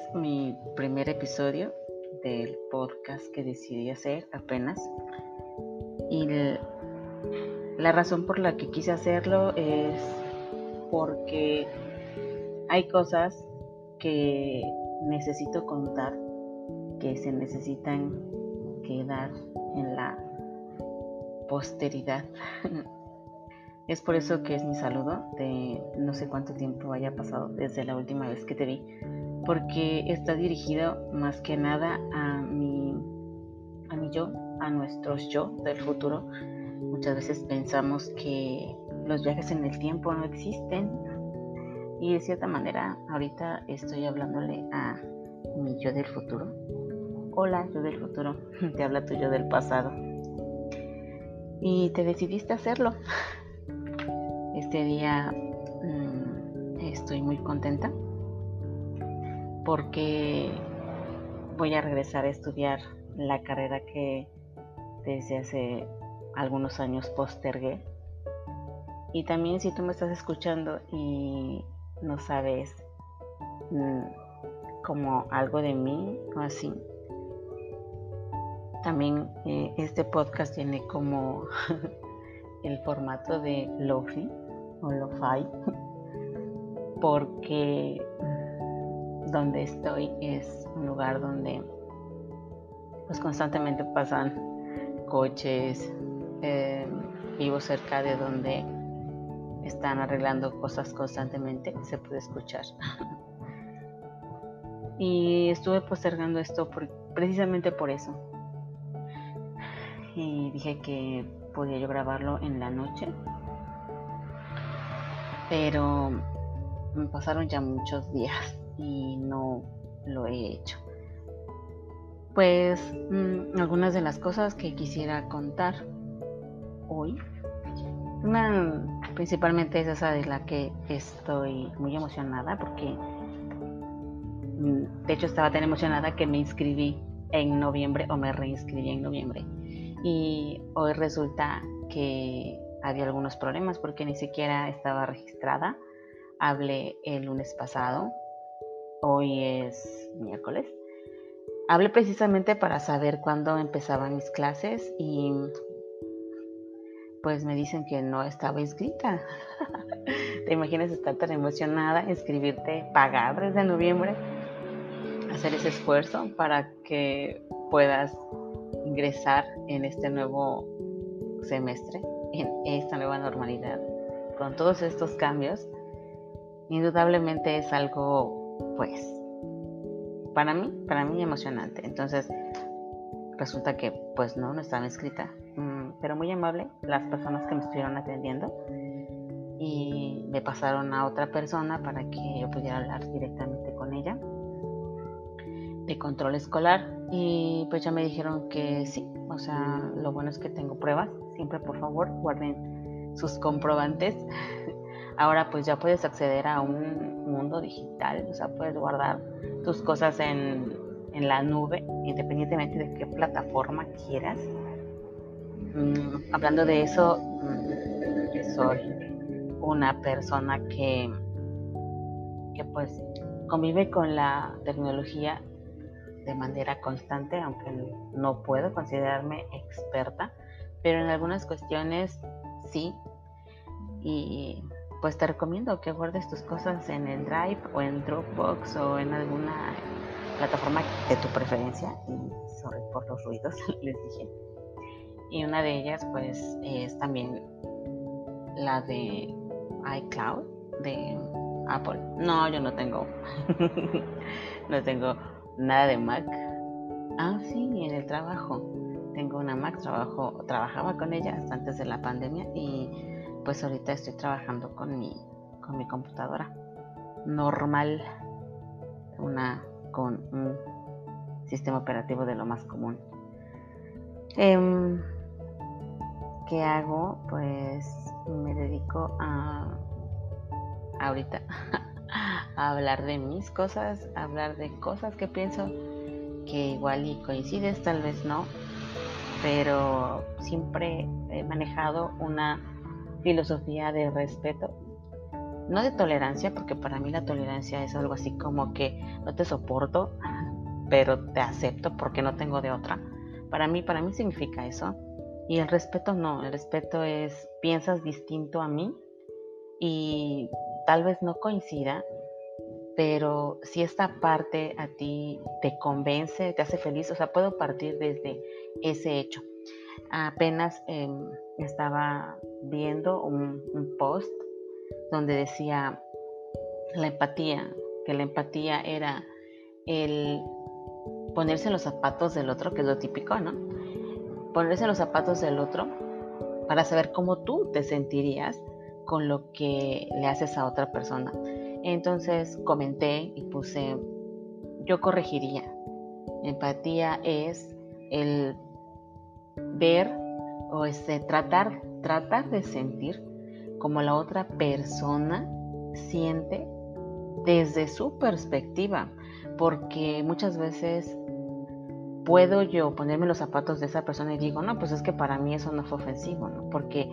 es mi primer episodio del podcast que decidí hacer apenas. Y la razón por la que quise hacerlo es porque hay cosas que necesito contar que se necesitan quedar en la posteridad. es por eso que es mi saludo de no sé cuánto tiempo haya pasado desde la última vez que te vi, porque está dirigido más que nada a mi, a mi yo, a nuestros yo del futuro. Muchas veces pensamos que los viajes en el tiempo no existen y de cierta manera ahorita estoy hablándole a mi yo del futuro. Hola, yo del futuro, te habla tu yo del pasado y te decidiste hacerlo. Este día mm, estoy muy contenta porque voy a regresar a estudiar la carrera que desde hace algunos años postergué. Y también si tú me estás escuchando y no sabes mm, como algo de mí o así, también eh, este podcast tiene como el formato de Lofi o Lo-Fi, porque donde estoy es un lugar donde pues constantemente pasan coches, eh, vivo cerca de donde están arreglando cosas constantemente, se puede escuchar. y estuve postergando esto precisamente por eso, y dije que podía yo grabarlo en la noche. Pero me pasaron ya muchos días y no lo he hecho. Pues mm, algunas de las cosas que quisiera contar hoy. Una principalmente es esa de la que estoy muy emocionada porque mm, de hecho estaba tan emocionada que me inscribí en noviembre o me reinscribí en noviembre y hoy resulta que había algunos problemas porque ni siquiera estaba registrada. Hablé el lunes pasado, hoy es miércoles. Hablé precisamente para saber cuándo empezaban mis clases y pues me dicen que no estaba inscrita. ¿Te imaginas estar tan emocionada, inscribirte, pagar desde noviembre, hacer ese esfuerzo para que puedas ingresar en este nuevo semestre, en esta nueva normalidad, con todos estos cambios, indudablemente es algo, pues, para mí, para mí emocionante. Entonces, resulta que, pues, no, no estaba inscrita, mm, pero muy amable las personas que me estuvieron atendiendo y me pasaron a otra persona para que yo pudiera hablar directamente con ella de control escolar y pues ya me dijeron que sí, o sea, lo bueno es que tengo pruebas, siempre por favor guarden sus comprobantes. Ahora pues ya puedes acceder a un mundo digital, o sea, puedes guardar tus cosas en, en la nube, independientemente de qué plataforma quieras. Mm, hablando de eso, mm, soy una persona que, que pues convive con la tecnología de manera constante, aunque no puedo considerarme experta, pero en algunas cuestiones sí. Y pues te recomiendo que guardes tus cosas en el Drive o en Dropbox o en alguna plataforma de tu preferencia. Y sorry por los ruidos, les dije. Y una de ellas pues es también la de iCloud de Apple. No, yo no tengo. no tengo nada de Mac. Ah, sí, en el trabajo. Tengo una Mac, trabajo, trabajaba con ella hasta antes de la pandemia y pues ahorita estoy trabajando con mi, con mi computadora normal, una con un sistema operativo de lo más común. Em, ¿Qué hago? Pues me dedico a ahorita a hablar de mis cosas, a hablar de cosas que pienso que igual y coincides, tal vez no, pero siempre he manejado una filosofía de respeto, no de tolerancia, porque para mí la tolerancia es algo así como que no te soporto, pero te acepto porque no tengo de otra. Para mí, para mí significa eso. Y el respeto no, el respeto es piensas distinto a mí y tal vez no coincida, pero si esta parte a ti te convence, te hace feliz, o sea, puedo partir desde ese hecho. Apenas em, estaba viendo un, post donde decía la empatía, que la empatía era el ponerse en los zapatos del otro, que es lo típico, ¿no? Ponerse en los zapatos del otro para saber cómo tú te sentirías con lo que le haces a otra persona. Entonces comenté y puse, yo corregiría. Empatía es el ver o este, tratar, tratar de sentir como la otra persona siente desde su perspectiva, porque muchas veces puedo yo ponerme los zapatos de esa persona y digo, no, pues es que para mí eso no fue ofensivo, ¿no? Porque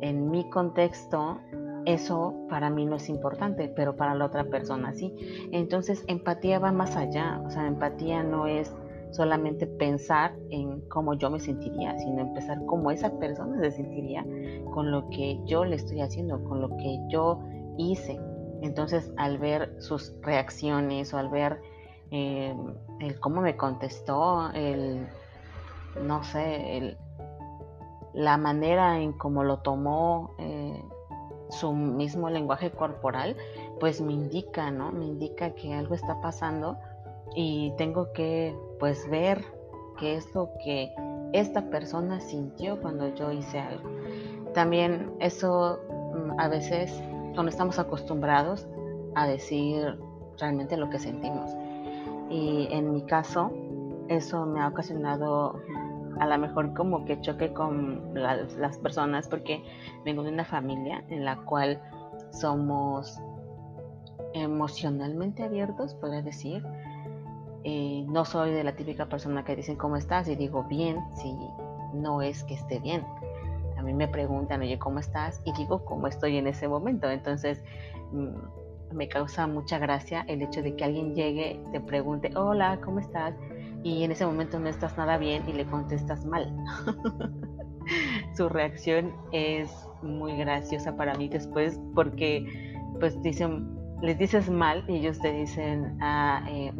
en mi contexto eso para mí no es importante, pero para la otra persona sí. Entonces, empatía va más allá, o sea, empatía no es solamente pensar en cómo yo me sentiría, sino empezar cómo esa persona se sentiría con lo que yo le estoy haciendo, con lo que yo hice. Entonces, al ver sus reacciones o al ver eh, el cómo me contestó, el, no sé, el, la manera en cómo lo tomó, eh, su mismo lenguaje corporal, pues me indica, ¿no? Me indica que algo está pasando y tengo que pues ver qué es lo que esta persona sintió cuando yo hice algo. También eso mm, a veces cuando estamos acostumbrados a decir realmente lo que sentimos. Y en mi caso, eso me ha ocasionado a lo mejor como que choque con las personas porque vengo de una familia en la cual somos emocionalmente abiertos, podría decir, eh, no soy de la típica persona que dicen cómo estás y digo bien si no es que esté bien. A mí me preguntan, oye, ¿cómo estás? Y digo cómo estoy en ese momento. Entonces mm, me causa mucha gracia el hecho de que alguien llegue, te pregunte, hola, ¿cómo estás? Y en ese momento no estás nada bien y le contestas mal. Su reacción es muy graciosa para mí después porque pues dicen, les dices mal y ellos te dicen, ah, eh,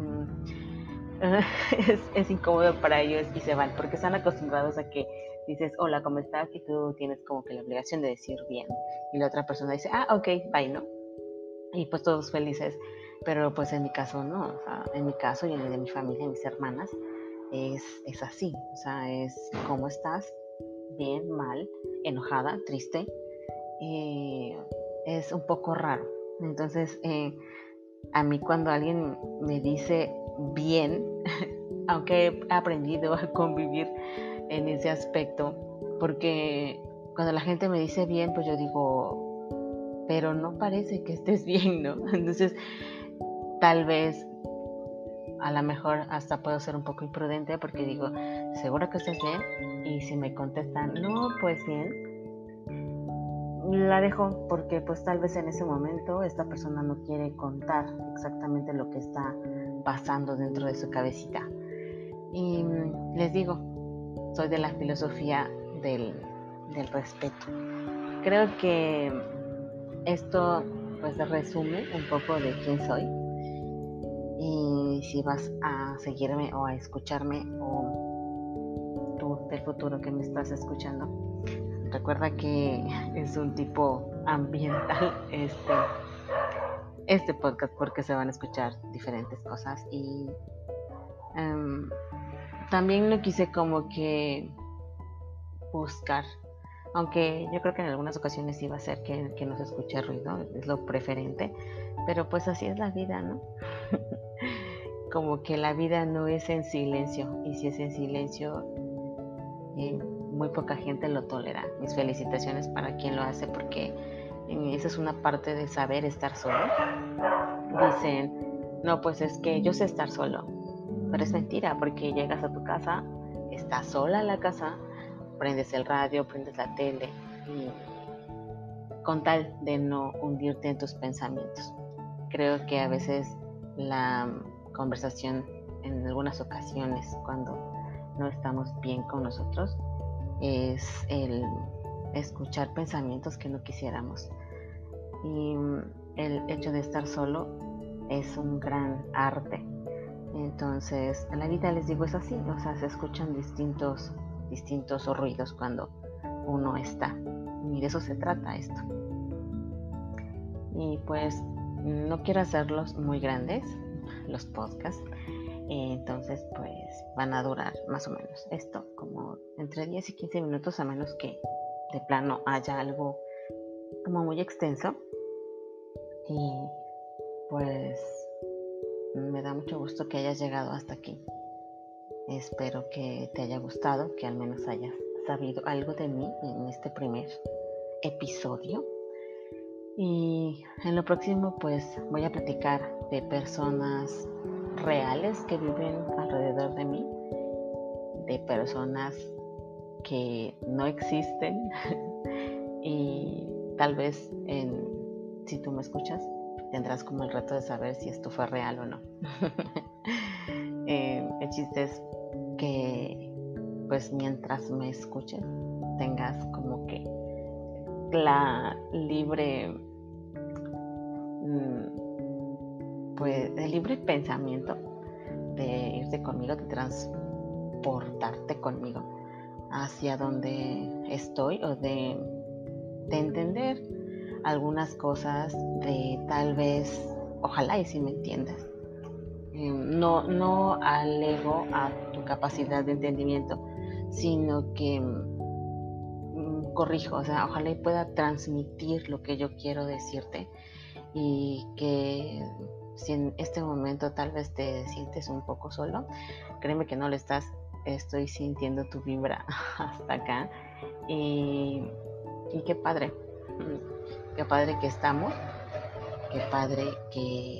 mm, es, incómodo para ellos y se van, porque están acostumbrados a que dices, hola, ¿cómo estás? Y tú tienes como que la obligación de decir bien. Y la otra persona dice, ah, ok, bye, ¿no? Y pues todos felices. Pero pues en mi caso no, en mi caso y en el de mi familia, mis hermanas, es, es así. O sea, es, ¿cómo estás? Bien, mal, enojada, triste. Es un poco raro. Entonces, eh, a mí cuando alguien me dice bien, aunque he aprendido a convivir en ese aspecto, porque cuando la gente me dice bien, pues yo digo, pero no parece que estés bien, ¿no? Entonces, tal vez a lo mejor hasta puedo ser un poco imprudente porque digo, ¿seguro que estás bien? Y si me contestan, no, pues bien, la dejo porque pues tal vez en ese momento esta persona no quiere contar exactamente lo que está pasando dentro de su cabecita. Y mm, les digo, soy de la filosofía del, respeto. Creo que esto pues resume un poco de quién soy. Y si vas a seguirme o a escucharme o tú del futuro que me estás escuchando, recuerda que es un tipo ambiental este este podcast porque se van a escuchar diferentes cosas y em, también lo quise como que buscar, aunque yo creo que en algunas ocasiones iba a ser que, que no se escuche ruido, es lo preferente, pero pues así es la vida, ¿no? como que la vida no es en silencio y si es en silencio eh, muy poca gente lo tolera. Mis felicitaciones para quien lo hace porque esa es una parte de saber estar solo. Dicen, no, pues es que yo sé estar solo. Pero es mentira, porque llegas a tu casa, estás sola en la casa, prendes el radio, prendes la tele y con tal de no hundirte en tus pensamientos. Creo que a veces la conversación en algunas ocasiones cuando no estamos bien con nosotros es el escuchar pensamientos que no quisiéramos. Y el hecho de estar solo es un gran arte. Entonces, en la vida les digo es así, o sea, se escuchan distintos, distintos ruidos cuando uno está. Y de eso se trata esto. Y pues no quiero hacerlos muy grandes, los podcasts. Entonces, pues van a durar más o menos esto, como entre 10 y 15 minutos, a menos que de plano haya algo como muy extenso. Y pues me da mucho gusto que hayas llegado hasta aquí. Espero que te haya gustado, que al menos hayas sabido algo de mí en este primer episodio. Y en lo próximo pues voy a platicar de personas reales que viven alrededor de mí, de personas que no existen y tal vez en, si tú me escuchas tendrás como el reto de saber si esto fue real o no. eh, el chiste es que pues mientras me escuches tengas como que la libre el libre pensamiento de irte conmigo, de transportarte conmigo hacia donde estoy o de, de entender algunas cosas de tal vez, ojalá y si me entiendas. Em, no, no alego a tu capacidad de entendimiento, sino que mm, corrijo, o sea, ojalá y pueda transmitir lo que yo quiero decirte y que si en este momento tal vez te sientes un poco solo, créeme que no lo estás, estoy sintiendo tu vibra hasta acá y, y qué padre. Qué padre que estamos, qué padre que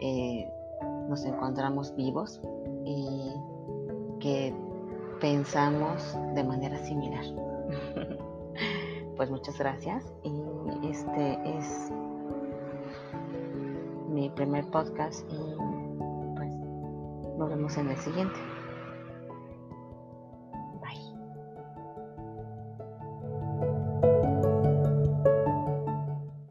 eh, nos encontramos vivos y que pensamos de manera similar. pues muchas gracias y este es primer podcast y pues nos vemos en el siguiente.